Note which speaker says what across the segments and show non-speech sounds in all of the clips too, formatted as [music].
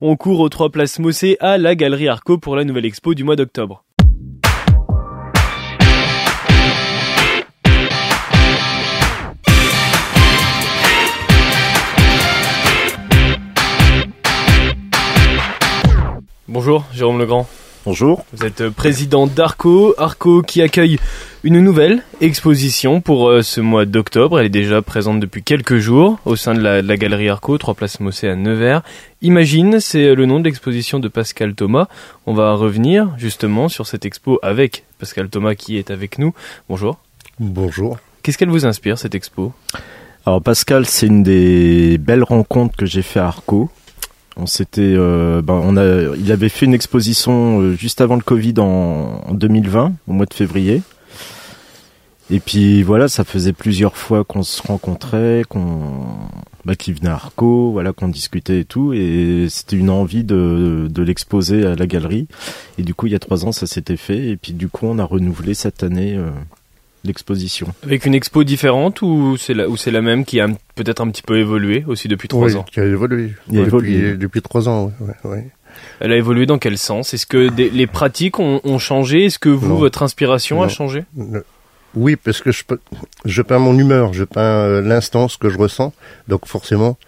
Speaker 1: On court aux trois places Mossé à la Galerie Arco pour la nouvelle expo du mois d'octobre. Bonjour, Jérôme Legrand.
Speaker 2: Bonjour.
Speaker 1: Vous êtes président d'Arco, Arco qui accueille une nouvelle exposition pour euh, ce mois d'octobre. Elle est déjà présente depuis quelques jours au sein de la, galerie Arco, 3 places Mossé à Nevers. Imagine, c'est le nom de l'exposition de Pascal Thomas. On va revenir justement sur cette expo avec Pascal Thomas qui est avec nous. Bonjour.
Speaker 2: Bonjour.
Speaker 1: Qu'est-ce qu'elle vous inspire cette expo?
Speaker 2: Alors Pascal, c'est une des belles rencontres que j'ai fait à Arco. On s'était, euh, ben, on a, il avait fait une exposition euh, juste avant le Covid en, 2020, au mois de février. Et puis voilà, ça faisait plusieurs fois qu'on se rencontrait, qu'on, bah, qu'il venait à Arco, voilà, qu'on discutait et tout, et c'était une envie de, de l'exposer à la galerie. Et du coup, il y a trois ans, ça s'était fait, et puis du coup, on a renouvelé cette année. Euh, l'exposition.
Speaker 1: Avec une expo différente ou c'est la, ou c'est la même qui a peut-être un petit peu évolué aussi depuis trois ans?
Speaker 3: qui a évolué.
Speaker 2: Il a évolué.
Speaker 3: Depuis, trois ans, ouais,
Speaker 1: Elle a évolué dans quel sens? Est-ce que les pratiques ont, ont changé? Est-ce que vous, votre inspiration a changé?
Speaker 3: Oui, parce que je, je peins mon humeur, je peins euh, l'instant, ce que je ressens. Donc forcément,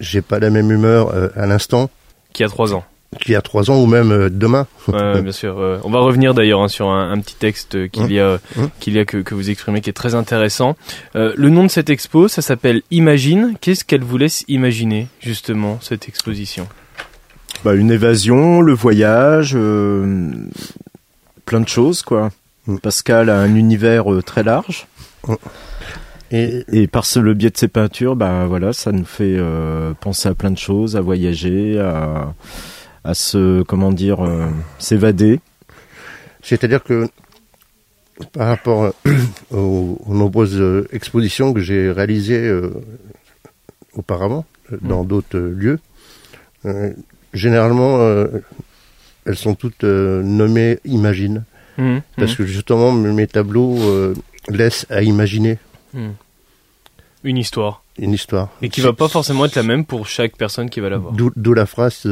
Speaker 3: j'ai pas la même humeur euh, à l'instant.
Speaker 1: Qui a trois ans
Speaker 3: qui a trois ans ou même euh, demain.
Speaker 1: Ouais, bien sûr. On va revenir d'ailleurs hein, sur un, petit texte qu'il y a, hein hein qu'il y a que, que, vous exprimez qui est très intéressant. Euh, le nom de cette expo, ça s'appelle Imagine. Qu'est-ce qu'elle vous laisse imaginer justement cette exposition?
Speaker 2: Bah, Une évasion, le voyage, euh, plein de choses quoi. Pascal a un univers euh, très large. Et, et, par le biais de ses peintures, bah voilà, ça nous fait penser à plein de choses, à voyager, à à se, comment dire, euh, s'évader.
Speaker 3: C'est-à-dire que par rapport euh, aux, nombreuses euh, expositions que j'ai réalisées auparavant dans mmh. d'autres lieux, généralement elles sont toutes nommées Imagine. Mmh. Parce mmh. que justement mes tableaux laissent à imaginer.
Speaker 1: Une histoire.
Speaker 3: Une histoire.
Speaker 1: Et qui va pas forcément être la même pour chaque personne qui va la voir.
Speaker 3: D'où la phrase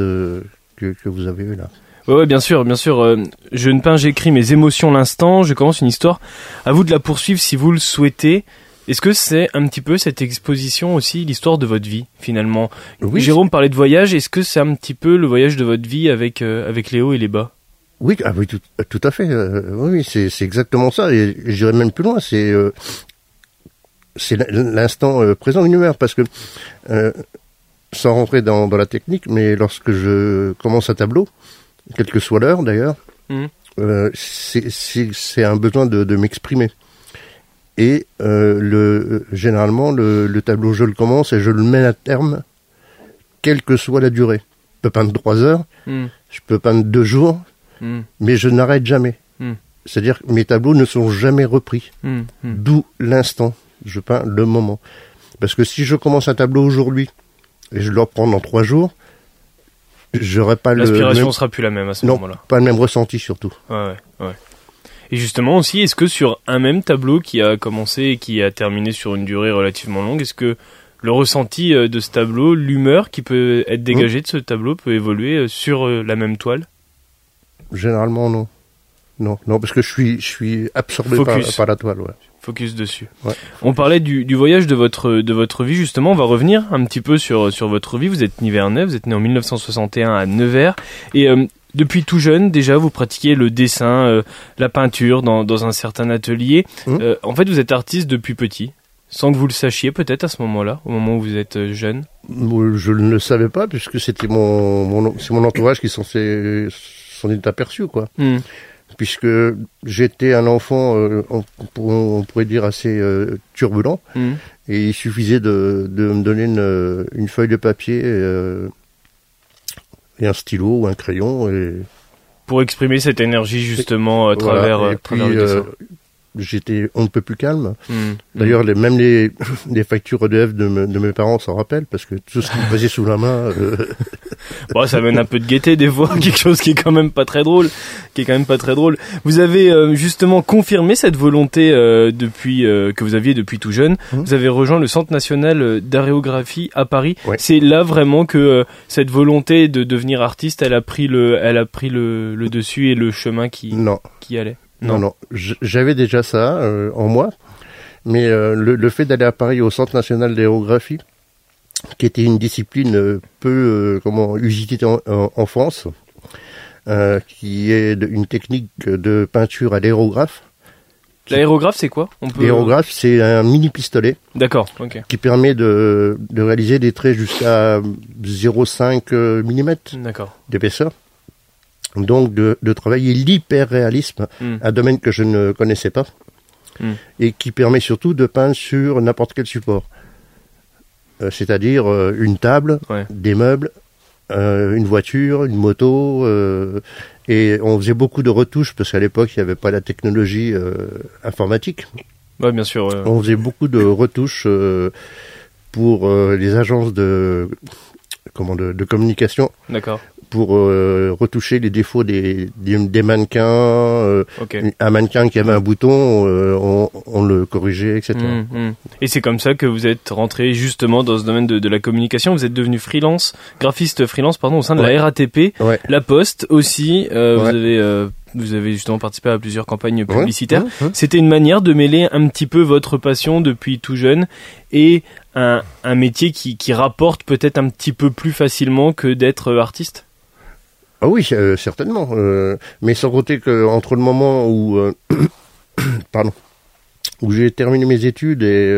Speaker 3: que, vous avez eu là.
Speaker 1: Oui, bien sûr, bien sûr. Euh, je ne peins, j'écris mes émotions l'instant. Je commence une histoire. À vous de la poursuivre si vous le souhaitez. Est-ce que c'est un petit peu cette exposition aussi l'histoire de votre vie finalement? Oui, Jérôme parlait de voyage. Est-ce que c'est un petit peu le voyage de votre vie avec euh, avec les hauts et les bas?
Speaker 3: Oui, ah oui, tout, tout à fait. Euh, oui, c'est exactement ça. Et j'irai même plus loin. C'est c'est l'instant présent une heure parce que sans rentrer dans, la technique, mais lorsque je commence un tableau, quelle que soit l'heure d'ailleurs, mmh. euh, c'est un besoin de, m'exprimer. Et euh, le, généralement, le, tableau, je le commence et je le mets à terme, quelle que soit la durée. Je peux peindre trois heures, mmh. je peux peindre deux jours, mmh. mais je n'arrête jamais. C'est-à-dire que mes tableaux ne sont jamais repris. D'où l'instant. Je peins le moment. Parce que si je commence un tableau aujourd'hui, et je le reprends dans trois jours, j'aurais pas
Speaker 1: le. L'inspiration sera plus la même à ce moment-là.
Speaker 3: Pas le même ressenti surtout.
Speaker 1: Ouais, ouais. Et justement aussi, est-ce que sur un même tableau qui a commencé et qui a terminé sur une durée relativement longue, est-ce que le ressenti euh, de ce tableau, l'humeur qui peut être dégagée de ce tableau peut évoluer euh, sur euh, la même toile?
Speaker 3: Généralement non. Non, non, parce que je suis, je suis absorbé par, par, la toile. Ouais
Speaker 1: focus dessus. On parlait du, voyage de votre de votre vie justement. On va revenir un petit peu sur sur votre vie. Vous êtes nivernais, vous êtes né en 1961 à Nevers et euh, depuis tout jeune, déjà, vous pratiquez le dessin, euh, la peinture dans, dans un certain atelier. Mmh. Euh, en fait, vous êtes artiste depuis petit, sans que vous le sachiez peut-être à ce moment-là, au moment où vous êtes jeune.
Speaker 3: Je ne le savais pas puisque c'était mon, mon c'est mon entourage qui s'en est aperçu quoi. Mmh puisque j'étais un enfant, euh, on, pourrait dire assez euh, turbulent, mmh. et il suffisait de, me donner une, feuille de papier euh, et, un stylo ou un crayon. Et...
Speaker 1: Pour exprimer cette énergie justement à travers,
Speaker 3: et puis, j'étais on ne peut plus calme.
Speaker 1: Hmm.
Speaker 3: D'ailleurs, les, même les, [laughs] les factures EDF de, me- de mes parents s'en rappellent parce que tout ce qu'ils me faisaient sous la main. euh, [laughs]
Speaker 1: Bon, ça amène un peu de gaieté des fois, [laughs] quelque chose qui est quand même pas très drôle, qui est quand même pas très drôle. Vous avez euh, justement confirmé cette volonté euh, depuis que vous aviez depuis tout jeune.
Speaker 3: Mhm.
Speaker 1: Vous avez rejoint le Centre national d'aérographie à Paris.
Speaker 3: Ouais.
Speaker 1: C'est là vraiment que cette volonté de devenir artiste, elle a pris le, elle a pris le, le dessus et le chemin qui,
Speaker 3: non,
Speaker 1: qui allait.
Speaker 3: Non, non. J'avais déjà ça euh, en moi, mais euh, le, le fait d'aller à Paris au Centre national d'aérographie, qui était une discipline euh, peu comment usitée en, en- en France, qui est de- une technique de peinture à l'aérographe.
Speaker 1: L'aérographe, c'est quoi? Peut.
Speaker 3: L'aérographe, c'est un mini pistolet
Speaker 1: D'accord. Ok.
Speaker 3: qui permet de, de réaliser des traits jusqu'à 0,5 mm d'épaisseur. Donc de, de travailler l'hyperréalisme,
Speaker 1: Hmm.
Speaker 3: un domaine que je ne connaissais pas,
Speaker 1: Hmm.
Speaker 3: et qui permet surtout de peindre sur n'importe quel support. Euh, C'est-à-dire euh, une table,
Speaker 1: Ouais.
Speaker 3: des meubles, euh, une voiture, une moto, et on faisait beaucoup de retouches parce qu'à l'époque il n'y avait pas la technologie informatique.
Speaker 1: Ouais, bien sûr.
Speaker 3: On faisait beaucoup de retouches pour les agences de comment de, de communication
Speaker 1: D'accord.
Speaker 3: Pour euh, retoucher les défauts des, des, des mannequins. euh, un mannequin qui avait un bouton, euh, on, on le corrigeait, etc.
Speaker 1: Mm, mm. Et c'est comme ça que vous êtes rentré justement dans ce domaine de, de la communication. Vous êtes devenu freelance, graphiste freelance, pardon, au sein de
Speaker 3: Ouais.
Speaker 1: la RATP,
Speaker 3: Ouais.
Speaker 1: La Poste aussi. Vous avez vous avez justement participé à plusieurs campagnes publicitaires.
Speaker 3: Ouais, ouais, ouais.
Speaker 1: C'était une manière de mêler un petit peu votre passion depuis tout jeune et un, un métier qui, qui rapporte peut-être un petit peu plus facilement que d'être artiste?
Speaker 3: Ah oui, euh, certainement. euh, mais sans compter que entre le moment où, euh, [coughs] pardon, où j'ai terminé mes études et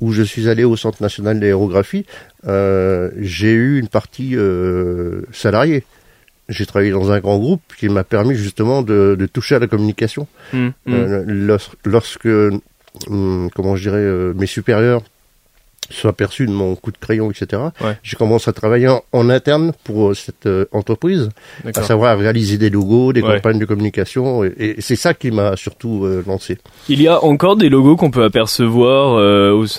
Speaker 3: où je suis allé au Centre national d'aérographie, j'ai eu une partie salariée. J'ai travaillé dans un grand groupe qui m'a permis justement de, de toucher à la communication.
Speaker 1: Mm, mm.
Speaker 3: Euh, lors- lorsque, hum, comment je dirais, mes supérieurs sont aperçus de mon coup de crayon, etc.,
Speaker 1: Ouais.
Speaker 3: j'ai commencé à travailler en, en interne pour euh, cette euh, entreprise, à savoir réaliser des logos, des
Speaker 1: Ouais.
Speaker 3: campagnes de communication, et, et c'est ça qui m'a surtout euh, lancé.
Speaker 1: Il y a encore des logos qu'on peut apercevoir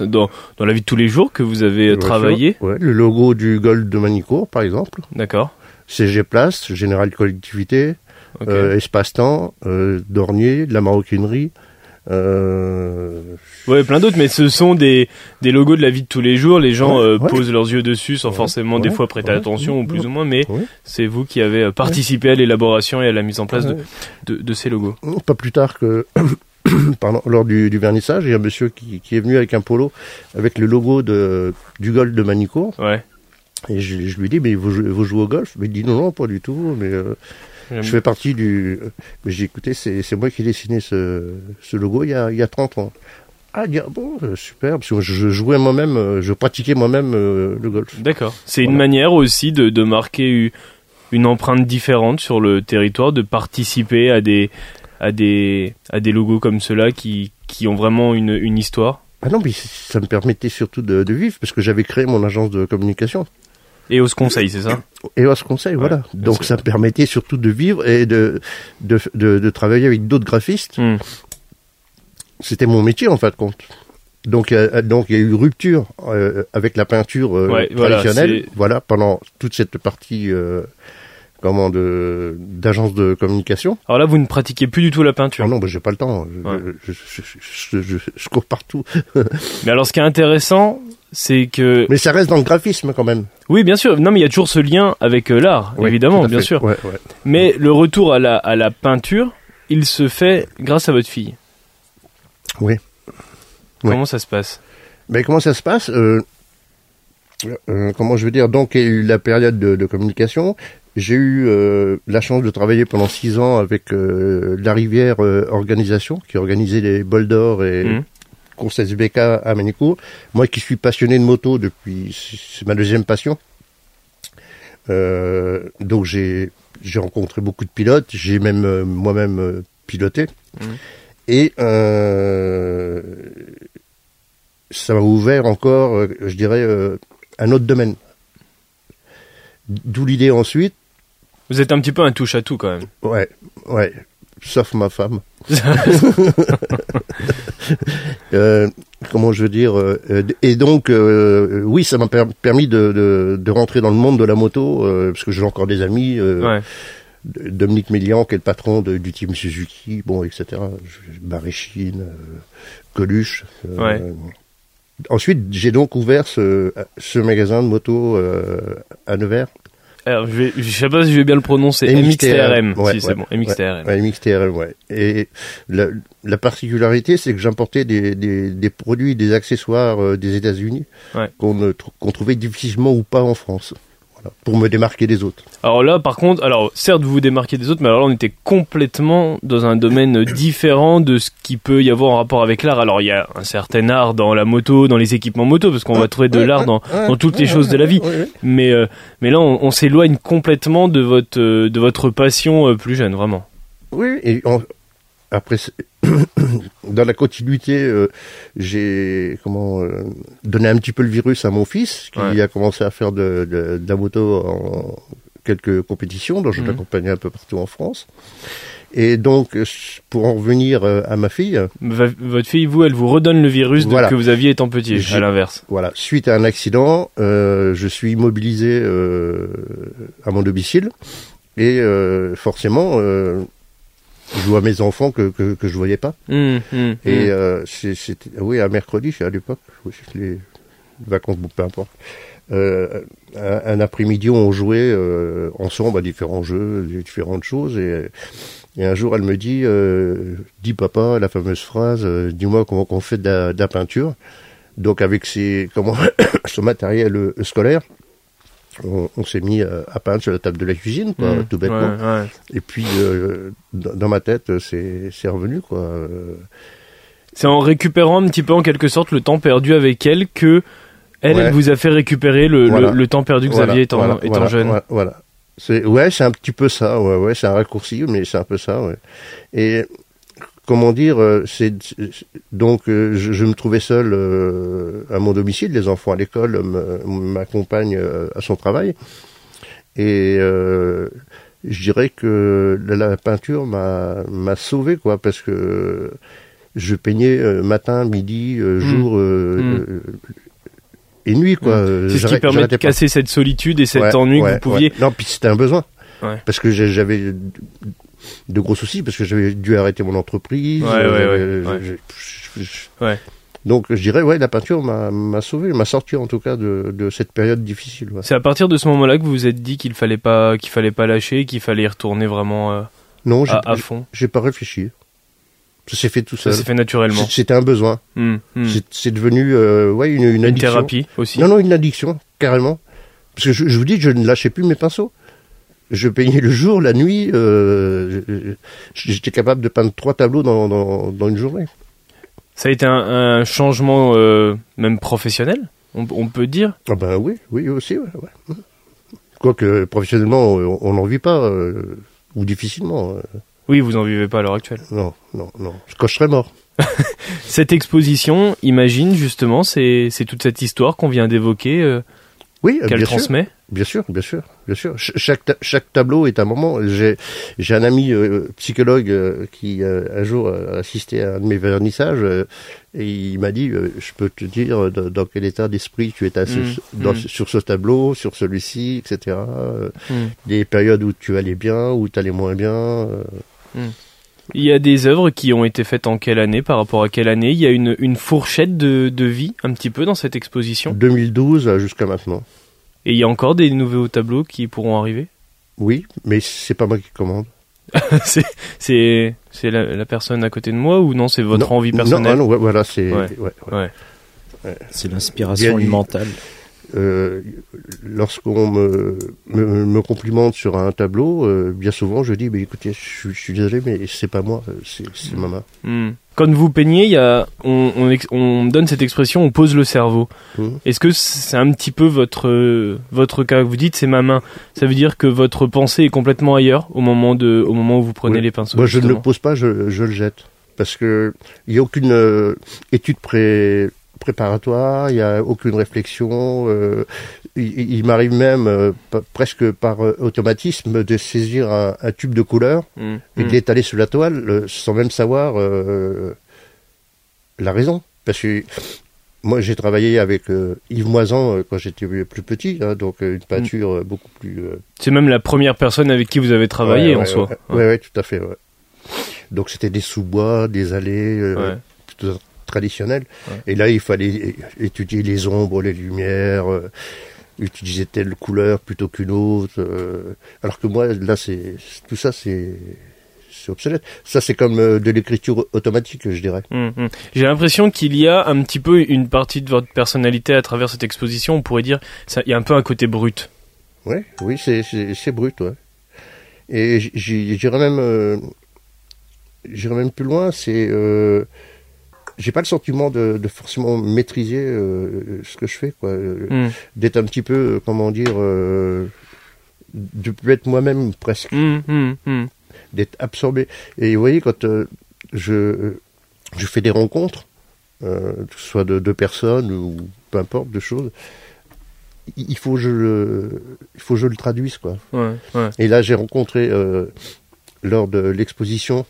Speaker 1: dans, dans la vie de tous les jours que vous avez
Speaker 3: sûr.
Speaker 1: travaillé?
Speaker 3: Ouais, le logo du Gold de Manicourt, par exemple,
Speaker 1: D'accord.
Speaker 3: CG Place, Général Collectivité, Espace-Temps, Dornier, de la maroquinerie, euh,
Speaker 1: Ouais, plein d'autres, mais ce sont des, des logos de la vie de tous les jours. Les gens
Speaker 3: Ouais,
Speaker 1: euh,
Speaker 3: ouais.
Speaker 1: posent leurs yeux dessus sans
Speaker 3: Ouais,
Speaker 1: forcément des fois prêter attention, ou plus ou moins, mais c'est vous qui avez euh, participé à l'élaboration et à la mise en place de, de, de ces logos.
Speaker 3: Pas plus tard que [coughs] pardon, lors du, du vernissage, il y a un monsieur qui, qui est venu avec un polo avec le logo de, du golf de Manicourt.
Speaker 1: Ouais.
Speaker 3: Et je, je lui dis, mais vous, jouez- vous jouez au golf? Mais il dit, non, non, pas du tout. Mais euh, je fais partie du... J'ai écouté, c'est moi qui ai dessiné ce, ce logo il y, a, il y a 30 ans. Ah, bon, euh, super, parce que je jouais moi-même, euh, je pratiquais moi-même euh, le golf.
Speaker 1: D'accord. C'est une manière aussi de, de marquer une empreinte différente sur le territoire, de participer à des, à des, à des logos comme ceux-là qui, qui ont vraiment une, une histoire?
Speaker 3: Ah non, mais ça me permettait surtout de, de vivre, parce que j'avais créé mon agence de communication.
Speaker 1: Et au conseil, c'est ça
Speaker 3: Et ce conseil, voilà. Donc ça me permettait surtout de vivre et de, de, de, de travailler avec d'autres graphistes.
Speaker 1: Hmm.
Speaker 3: C'était mon métier en fin de compte. Donc, euh, donc il y a eu rupture euh, avec la peinture euh,
Speaker 1: Ouais,
Speaker 3: traditionnelle. Voilà, pendant toute cette partie euh, comment de d'agence de communication.
Speaker 1: Alors là, vous ne pratiquez plus du tout la peinture.
Speaker 3: Ah non, bah, j'ai pas le temps. Je,
Speaker 1: Ouais.
Speaker 3: je cours partout. [laughs]
Speaker 1: Mais alors, ce qui est intéressant, c'est que
Speaker 3: Mais ça reste dans le graphisme quand même.
Speaker 1: oui, bien sûr. Non, mais il y a toujours ce lien avec euh, l'art,
Speaker 3: Oui,
Speaker 1: évidemment, bien
Speaker 3: fait.
Speaker 1: sûr.
Speaker 3: Ouais, ouais.
Speaker 1: Mais le retour à la, à la peinture, il se fait grâce à votre fille.
Speaker 3: Oui. Oui.
Speaker 1: Comment ça se passe?
Speaker 3: Mais comment ça se passe? Euh, euh, Comment je veux dire? Donc, il y a eu la période de, de communication. J'ai eu la chance de travailler pendant six ans avec la Rivière Organisation, qui organisait les bols d'or et
Speaker 1: Mhm.
Speaker 3: Courses SBK à Manicourt. Moi, qui suis passionné de moto depuis, c'est ma deuxième passion. Euh, donc, j'ai rencontré beaucoup de pilotes. J'ai même euh, moi-même euh, piloté.
Speaker 1: Mhm.
Speaker 3: Et ça m'a ouvert encore, je dirais, un autre domaine. D'où l'idée ensuite,
Speaker 1: Vous êtes un petit peu un touche à tout quand même.
Speaker 3: ouais, ouais, sauf ma femme. [laughs] [laughs] Euh, comment je veux dire euh, Et donc, euh, oui, ça m'a permis de, de, de, rentrer dans le monde de la moto, parce que j'ai encore des amis. Ouais. Dominique Mélian, qui est le patron de, du team Suzuki, bon, etc. Maréchine, Coluche. Ouais. Ensuite, j'ai donc ouvert ce, ce magasin de moto à Nevers.
Speaker 1: Alors, je, vais, je sais pas si je vais bien le prononcer. MXTRM. Ouais, si, c'est bon. MXTRM.
Speaker 3: Ouais, MXTRM, ouais. Et la, la particularité, c'est que j'importais des, des, des, produits, des accessoires euh, des États-Unis qu'on qu'on trouvait difficilement ou pas en France pour me démarquer des autres.
Speaker 1: Alors là, par contre, alors certes vous vous démarquez des autres, mais alors là on était complètement dans un domaine [coughs] différent de ce qui peut y avoir en rapport avec l'art. Alors il y a un certain art dans la moto, dans les équipements moto, parce qu'on va trouver de l'art dans, dans, toutes les choses de la vie. Mais euh, mais là on, s'éloigne complètement de votre euh, de votre passion euh, plus jeune, vraiment.
Speaker 3: Oui, et après [coughs] dans la continuité, euh, j'ai comment euh, donné un petit peu le virus à mon fils qui a commencé à faire de, de, la moto en quelques compétitions, dont je mmh. l'accompagnais un peu partout en France. Et donc, pour en revenir euh, à ma fille,
Speaker 1: votre fille, vous, elle vous redonne le virus que vous aviez étant petit, à l'inverse.
Speaker 3: Voilà. Suite à un accident, je suis immobilisé à mon domicile et forcément je vois mes enfants que, que, que je voyais pas. Mmh, mmh, et mmh. euh, c'était oui un mercredi à l'époque, les vacances peu importe. Euh, un, après-midi on jouait euh, ensemble à différents jeux, différentes choses et, et un jour elle me dit euh, dis papa la fameuse phrase euh, dis-moi comment on fait de la, de la, peinture. Donc avec ses comment [coughs] ce matériel euh, scolaire on, s'est mis euh, à peindre sur la table de la cuisine, quoi, mmh. tout bêtement. Et puis, euh, dans ma tête, c'est revenu, quoi.
Speaker 1: C'est en récupérant un petit peu, en quelque sorte, le temps perdu avec elle que elle, vous a fait récupérer le, le, temps perdu que vous aviez étant, étant jeune.
Speaker 3: Voilà. C'est ouais, c'est un petit peu ça. Ouais, ouais, c'est un raccourci, mais c'est un peu ça. Ouais. Et comment dire, euh, c'est donc euh, je, me trouvais seul euh, à mon domicile, les enfants à l'école m'accompagnent à son travail, et je dirais que la, peinture m'a m'a sauvé quoi, parce que je peignais matin, midi, mmh. jour. Mmh. Et nuit quoi.
Speaker 1: Mmh. C'est ce qui permet de casser cette solitude et cet ennui que vous pouviez.
Speaker 3: Non, puis c'était un besoin. Parce que j'avais de gros soucis parce que j'avais dû arrêter mon entreprise. Ouais, ouais, ouais, Donc je dirais, ouais, la peinture m'a sauvé, m'a sorti en tout cas de, de cette période difficile.
Speaker 1: C'est à partir de ce moment-là que vous vous êtes dit qu'il fallait pas qu'il fallait pas lâcher, qu'il fallait y retourner vraiment euh, non, à, à, fond?
Speaker 3: J'ai pas réfléchi. Ça s'est fait tout seul.
Speaker 1: Ça s'est fait naturellement.
Speaker 3: C'était un besoin. Mmh, mmh. C'est devenu, euh, ouais, une, une, addiction.
Speaker 1: thérapie aussi.
Speaker 3: Non, non, une addiction carrément. Parce que je, je vous dis, je ne lâchais plus mes pinceaux je peignais le jour, la nuit. Euh, J'étais capable de peindre trois tableaux dans, dans, dans, une journée.
Speaker 1: Ça a été un, un changement euh, même professionnel, on, on, peut dire?
Speaker 3: Ah ben oui, oui aussi. Ouais, ouais. Quoique professionnellement, on n'en vit pas, euh, ou difficilement.
Speaker 1: Oui, vous n'en vivez pas à l'heure actuelle.
Speaker 3: Non, non, non. Quand je serais mort. [laughs]
Speaker 1: cette exposition, imagine justement, c'est toute cette histoire qu'on vient d'évoquer. Euh,
Speaker 3: oui,
Speaker 1: qu'elle transmet.
Speaker 3: Bien sûr, bien sûr, bien sûr. chaque, chaque tableau est un moment. J'ai, j'ai un ami euh, psychologue euh, qui euh, un jour a assisté à un de mes vernissages et il m'a dit, je peux te dire dans, quel état d'esprit tu étais mmh, mmh. sur ce tableau, sur celui-ci, etc. Mmh. Des périodes où tu allais bien, où tu allais moins bien.
Speaker 1: Il y a des œuvres qui ont été faites en quelle année par rapport à quelle année? Il y a une, une fourchette de, de vie un petit peu dans cette exposition?
Speaker 3: 2012 jusqu'à maintenant.
Speaker 1: Et il y a encore des nouveaux tableaux qui pourront arriver?
Speaker 3: Oui, mais c'est pas moi qui commande. [laughs]
Speaker 1: c'est la, personne à côté de moi ou non c'est votre envie personnelle?
Speaker 3: Non, non voilà c'est ouais,
Speaker 2: ouais, c'est l'inspiration mentale.
Speaker 3: Euh, lorsqu'on me, me, me, complimente sur un tableau, euh, bien souvent je dis, mais écoutez, je, je suis désolé, mais c'est pas moi, c'est mm. maman.
Speaker 1: Mm. Quand vous peignez, il y a, on, on, on, donne cette expression, on pose le cerveau. Mm. Est-ce que c'est un petit peu votre votre cas Vous dites c'est ma main. Ça veut dire que votre pensée est complètement ailleurs au moment de, au moment où vous prenez les pinceaux.
Speaker 3: Moi, je ne le pose pas, je, je le jette parce que il y a aucune euh, étude pré préparatoire, il n'y a aucune réflexion. euh, il il m'arrive même, euh, presque par euh, automatisme, de saisir un, un tube de couleur
Speaker 1: Mm,
Speaker 3: et de
Speaker 1: mm.
Speaker 3: l'étaler sur la toile sans même savoir la raison. Parce que moi, j'ai travaillé avec euh, Yves Moisan euh, quand j'étais plus petit, hein, donc euh, une peinture euh, beaucoup plus...
Speaker 1: C'est même la première personne avec qui vous avez travaillé
Speaker 3: ouais,
Speaker 1: en
Speaker 3: ouais,
Speaker 1: soi.
Speaker 3: Ouais, ouais, tout à fait. Donc c'était des sous-bois, des allées
Speaker 1: Ouais. Ouais.
Speaker 3: Et là, il fallait étudier les ombres, les lumières, euh, utiliser telle couleur plutôt qu'une autre. euh, alors que moi, là, c'est tout ça, c'est obsolète. Ça, c'est comme euh, de l'écriture automatique, je dirais.
Speaker 1: Mm, mm. J'ai l'impression qu'il y a un petit peu une partie de votre personnalité à travers cette exposition. On pourrait dire, il y a un peu un côté brut.
Speaker 3: Ouais, oui, c'est brut, ouais. Et j'irais même euh, même plus loin. C'est euh, j'ai pas le sentiment de, de forcément maîtriser euh, ce que je fais, quoi. Euh,
Speaker 1: Mm,
Speaker 3: D'être un petit peu, euh, comment dire, euh, de plus être moi-même presque,
Speaker 1: mm, mm, mm.
Speaker 3: d'être absorbé. Et vous voyez, quand euh, je je fais des rencontres, que ce soit de deux personnes ou peu importe de choses, il faut que je le, il faut que je le traduise, quoi.
Speaker 1: Ouais, ouais.
Speaker 3: Et là, j'ai rencontré lors de l'exposition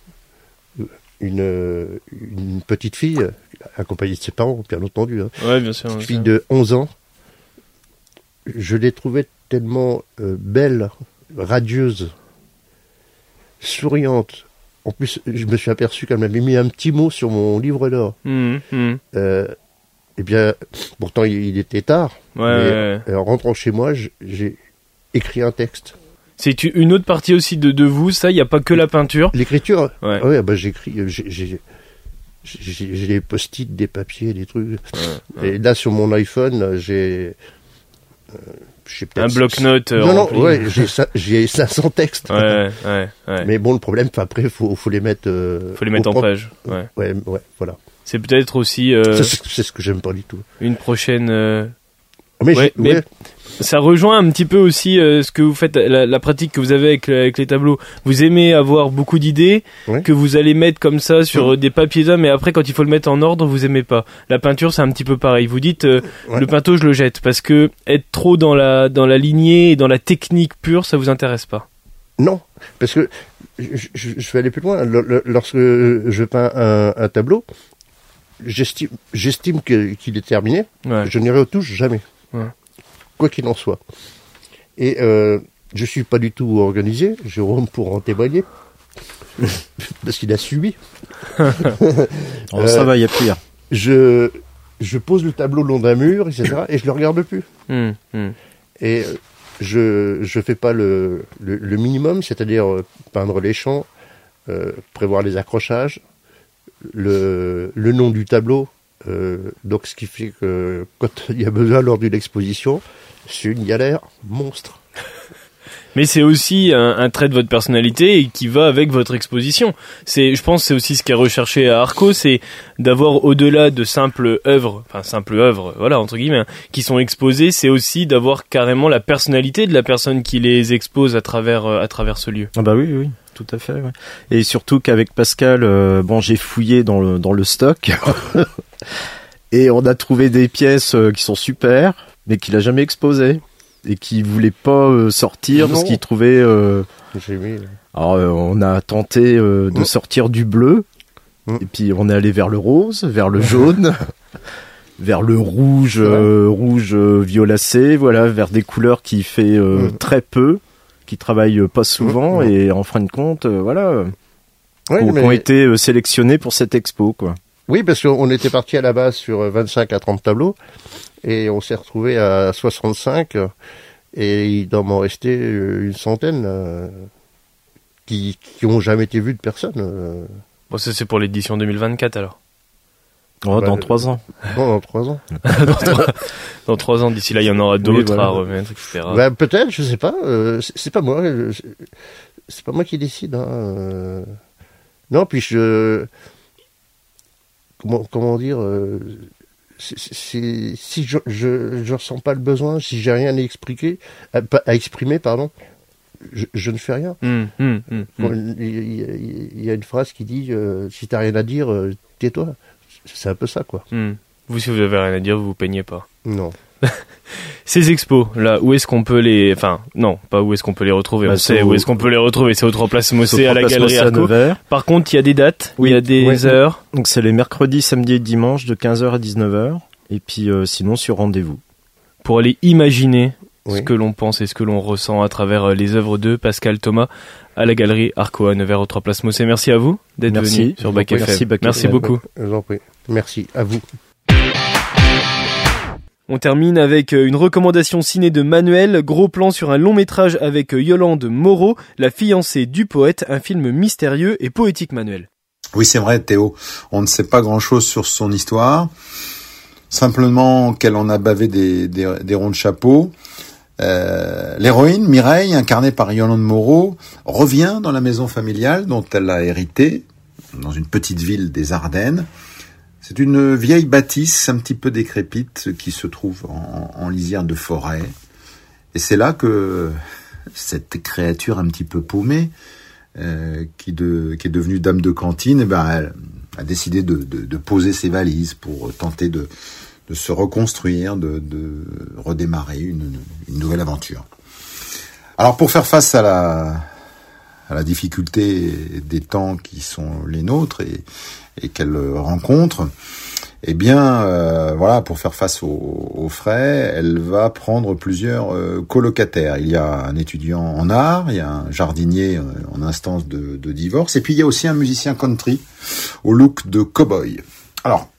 Speaker 3: une, euh, une petite fille, euh, accompagnée de ses parents, bien entendu, hein,
Speaker 1: Ouais, bien sûr.
Speaker 3: une fille de 11 ans. Je l'ai trouvée tellement euh, belle, radieuse, souriante. En plus, je me suis aperçu qu'elle m'avait mis un petit mot sur mon livre d'or.
Speaker 1: Mm, mm.
Speaker 3: Euh, eh bien, pourtant, il, était tard.
Speaker 1: Ouais,
Speaker 3: mais,
Speaker 1: ouais, ouais.
Speaker 3: En rentrant chez moi, j'ai écrit un texte.
Speaker 1: C'est une autre partie aussi de, de vous, ça, il n'y a pas que la peinture.
Speaker 3: L'écriture
Speaker 1: Ouais.
Speaker 3: Ouais, bah j'écris, euh, j'ai- des post-it, des papiers, des trucs. Et là sur mon iPhone, j'ai euh,
Speaker 1: Un bloc-notes. euh,
Speaker 3: Non non,
Speaker 1: rempli.
Speaker 3: ouais, j'ai ça- j'ai 500 textes.
Speaker 1: Ouais, ouais, ouais.
Speaker 3: Mais bon, le problème, après, faut faut les mettre. euh,
Speaker 1: Faut les mettre en
Speaker 3: propre.
Speaker 1: page. Ouais.
Speaker 3: Ouais, ouais, voilà.
Speaker 1: C'est peut-être aussi euh,
Speaker 3: C'est ce que j'aime pas du tout.
Speaker 1: une prochaine. euh,
Speaker 3: Mais,
Speaker 1: Ouais, Ça rejoint un petit peu aussi euh, ce que vous faites, la, la pratique que vous avez avec, le- avec les tableaux. Vous aimez avoir beaucoup d'idées
Speaker 3: Ouais.
Speaker 1: que vous allez mettre comme ça sur euh, des papiers d'homme, mais après quand il faut le mettre en ordre, vous aimez pas. La peinture, c'est un petit peu pareil. Vous dites euh,
Speaker 3: Ouais.
Speaker 1: le pinceau, je le jette parce que être trop dans la dans la lignée et dans la technique pure, ça vous intéresse pas?
Speaker 3: non, parce que je, je, je vais aller plus loin. Le- le- Lorsque je peins un, un tableau, j'estime qu'il est terminé.
Speaker 1: Ouais.
Speaker 3: Je n'y retouche jamais.
Speaker 1: Ouais.
Speaker 3: Quoi qu'il en soit. Et euh, je suis pas du tout organisé, Jérôme pour en témoigner. [laughs] Parce qu'il a subi. [laughs]
Speaker 2: Oh, ça va, il y a pire.
Speaker 3: Je, je pose le tableau le long d'un mur, etc. et je le regarde plus.
Speaker 1: Hum, hum.
Speaker 3: Et euh, je je fais pas le, le, le minimum, c'est-à-dire euh, peindre les champs, euh, prévoir les accrochages, le, le nom du tableau. Euh, donc ce qui fait que quand il y a besoin lors d'une exposition, c'est une galère monstre. [laughs]
Speaker 1: Mais c'est aussi un, un trait de votre personnalité et qui va avec votre exposition. C'est, je pense, que c'est aussi ce qui est recherché à Arco, c'est d'avoir au-delà de simples œuvres, enfin simples œuvres, voilà entre guillemets, hein, qui sont exposées, c'est aussi d'avoir carrément la personnalité de la personne qui les expose à travers euh, à travers ce lieu.
Speaker 2: Ah bah oui, oui, tout à fait. ouais. Et surtout qu'avec Pascal, euh, bon, j'ai fouillé dans le dans le stock [laughs] et on a trouvé des pièces euh, qui sont super, mais qu'il a jamais exposées et qui voulait pas euh, sortir parce qu'il trouvait. euh,
Speaker 3: mis.
Speaker 2: Alors euh, on a tenté de
Speaker 3: Mm.
Speaker 2: sortir du bleu
Speaker 3: Mm.
Speaker 2: et puis on est allé vers le rose, vers le [laughs] jaune. vers le rouge rouge violacé voilà vers des couleurs qui fait
Speaker 3: Mm.
Speaker 2: très peu qui travaillent pas souvent
Speaker 3: Mm, mm.
Speaker 2: et en fin de compte euh, voilà
Speaker 3: Ouais,
Speaker 2: qui ont-
Speaker 3: mais-
Speaker 2: qui ont été euh, sélectionnés pour cette expo quoi
Speaker 3: Oui, parce qu'on était parti à la base sur euh, 25 à 30 tableaux et on s'est retrouvé à 65 euh, et il doit m'en rester euh, une centaine euh, qui qui ont jamais été vus de personne. euh,
Speaker 1: Bon, ça c'est pour l'édition 2024 alors.
Speaker 2: Oh,
Speaker 3: Bah,
Speaker 2: dans trois ans
Speaker 3: non, dans trois ans. [laughs]
Speaker 1: dans, trois, dans trois ans, d'ici là, il y en aura d'autres
Speaker 2: voilà.
Speaker 1: à remettre, etc.
Speaker 3: Bah, peut-être, je sais pas. euh, c'est pas moi. c'est- pas moi qui décide. Hein, euh. Non, puis je. Comment, comment dire euh, Si je, je je ressens pas le besoin, si j'ai rien à expliquer, à, exprimer, pardon, je, je ne fais rien. Bon, Il y, il y a une phrase qui dit euh, si t'as rien à dire, euh, tais-toi. C'est un peu ça, quoi.
Speaker 1: Hmm. Vous, si vous avez rien à dire, vous vous peignez pas.
Speaker 3: Non. [laughs]
Speaker 1: Ces expos, là, où est-ce qu'on peut les, enfin, non, pas où est-ce qu'on peut les retrouver.
Speaker 2: Bah,
Speaker 1: on sait
Speaker 2: c'est
Speaker 1: où est-ce qu'on peut les retrouver. C'est au 3 Place Mossé à la Galerie Arco. Par contre, il y a des dates, il
Speaker 2: Oui.
Speaker 1: y a des
Speaker 2: Ouais.
Speaker 1: heures.
Speaker 2: Donc c'est les mercredis, samedis et dimanches de 15h à 19h. Et puis euh, sinon sur rendez-vous.
Speaker 1: pour aller imaginer ce que l'on pense et ce que l'on ressent à travers euh, les œuvres de Pascal Thomas à la galerie Arco à Nevers au 3 Place Mossé. Merci à vous d'être
Speaker 2: Merci.
Speaker 1: venu sur Bac
Speaker 2: Merci,
Speaker 1: FM.
Speaker 2: Bac
Speaker 1: Merci beaucoup.
Speaker 3: Je vous en prie. Merci. À vous.
Speaker 1: On termine avec euh, une recommandation ciné de Manuel, gros plan sur un long métrage avec euh, Yolande Moreau, la fiancée du poète, un film mystérieux et poétique Manuel.
Speaker 4: Oui, c'est vrai, Théo. On ne sait pas grand-chose sur son histoire. Simplement qu'elle en a bavé des, des, des ronds de chapeau. Euh, L'héroïne, Mireille, incarnée par Yolande Moreau, revient dans la maison familiale dont elle a hérité, dans une petite ville des Ardennes. C'est une vieille bâtisse un petit peu décrépite qui se trouve en, lisière de forêt. Et c'est là que cette créature un petit peu paumée, euh, qui, est devenue dame de cantine, eh ben, a décidé de, poser ses valises pour tenter de, de se reconstruire, de, de redémarrer une, une nouvelle aventure. Alors pour faire face à la, à la difficulté des temps qui sont les nôtres et, et qu'elle rencontre, eh bien, euh, voilà, pour faire face aux, aux frais, elle va prendre plusieurs euh, colocataires. Il y a un étudiant en art, il y a un jardinier euh, en instance de, de divorce, et puis il y a aussi un musicien country au look de cowboy. Alors,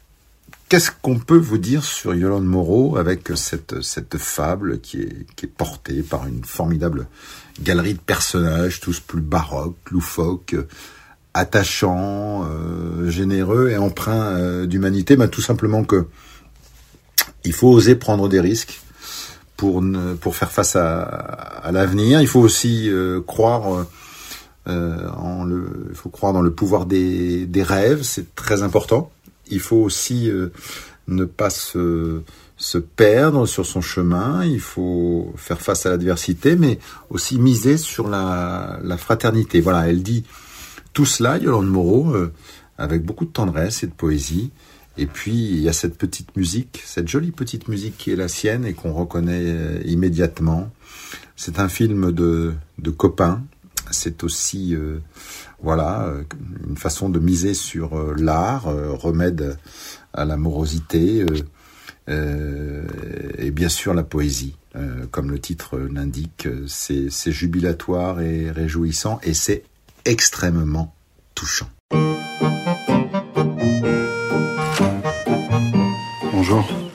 Speaker 4: qu'est-ce qu'on peut vous dire sur Yolande Moreau avec cette, cette fable qui est, qui est portée par une formidable galerie de personnages, tous plus baroques, loufoques, attachants, euh, généreux et empreints euh, d'humanité, bah, tout simplement que il faut oser prendre des risques pour ne, pour faire face à, à l'avenir. Il faut aussi euh, croire euh, en le, il faut croire dans le pouvoir des, des rêves, c'est très important. Il faut aussi euh, ne pas se perdre sur son chemin, il faut faire face à l'adversité, mais aussi miser sur la, la fraternité. Voilà, elle dit tout cela, Yolande Moreau, euh, avec beaucoup de tendresse et de poésie. Et puis, il y a cette petite musique, cette jolie petite musique qui est la sienne et qu'on reconnaît euh, immédiatement. C'est un film de, de copains. C'est aussi, euh, voilà, euh, une façon de miser sur euh, l'art, remède à la morosité, et bien sûr la poésie. Comme le titre l'indique, c'est jubilatoire et réjouissant, et c'est extrêmement touchant.
Speaker 5: Bonjour.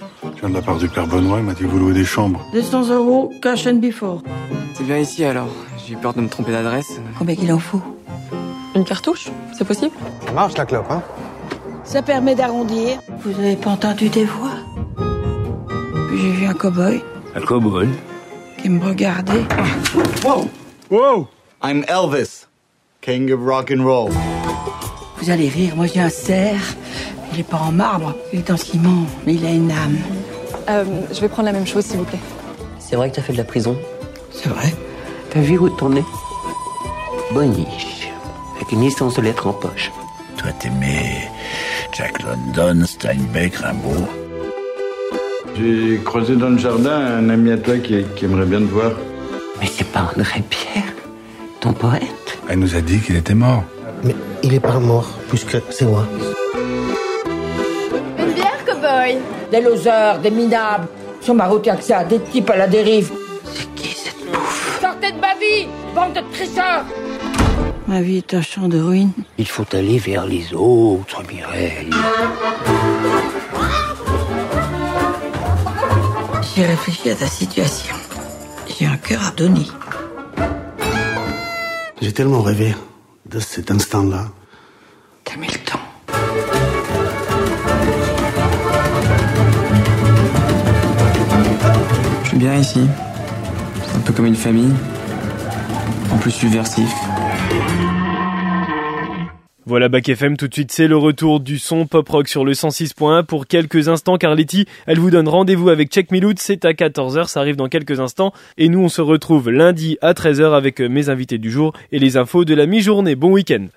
Speaker 5: De la part du père Benoît, il m'a dit que vous louez des chambres.
Speaker 6: 200 euros, cash and before.
Speaker 7: C'est bien ici alors. J'ai eu peur de me tromper d'adresse.
Speaker 6: Combien qu'il en faut
Speaker 8: Une cartouche C'est possible?
Speaker 9: Ça marche la clope, hein?
Speaker 6: Ça permet d'arrondir. Vous avez pas entendu des voix? J'ai vu un cow-boy
Speaker 1: Un cowboy.
Speaker 6: qui me regardait.
Speaker 9: Wow I'm Elvis, king of rock and roll.
Speaker 6: Vous allez rire, moi j'ai un cerf. Il est pas en marbre, il est en ciment, mais il a une âme.
Speaker 8: Euh, Je vais prendre la même chose, s'il vous plaît.
Speaker 10: C'est vrai que t'as fait de la prison
Speaker 6: C'est vrai
Speaker 10: T'as vu où t'en es? Boniche. Avec une licence de lettres en poche.
Speaker 11: Toi, t'aimais Jack London, Steinbeck, Rimbaud.
Speaker 5: J'ai croisé dans le jardin un ami à toi qui, qui aimerait bien te voir.
Speaker 10: Mais c'est pas André Pierre, ton poète?
Speaker 5: Elle nous a dit qu'il était mort.
Speaker 9: Mais il est pas mort, puisque c'est moi.
Speaker 6: Des losers, des minables. Sur ma route, y'a que ça, des types à la dérive.
Speaker 10: C'est qui cette bouffe
Speaker 6: Sortez de ma vie, bande de tricheurs Ma vie est un champ de ruines.
Speaker 10: Il faut aller vers les autres, Mireille.
Speaker 6: J'ai réfléchi à ta situation. J'ai un cœur à donner.
Speaker 9: J'ai tellement rêvé de cet instant-là.
Speaker 6: T'as mis le temps.
Speaker 7: Bien ici. Un peu comme une famille. En plus subversif.
Speaker 1: Voilà Bac FM, tout de suite c'est le retour du son pop rock sur le 106.1 pour quelques instants Carletti, elle vous donne rendez-vous avec Check Me c'est à 14h, ça arrive dans quelques instants et nous on se retrouve lundi à 13h avec mes invités du jour et les infos de la mi-journée. Bon week-end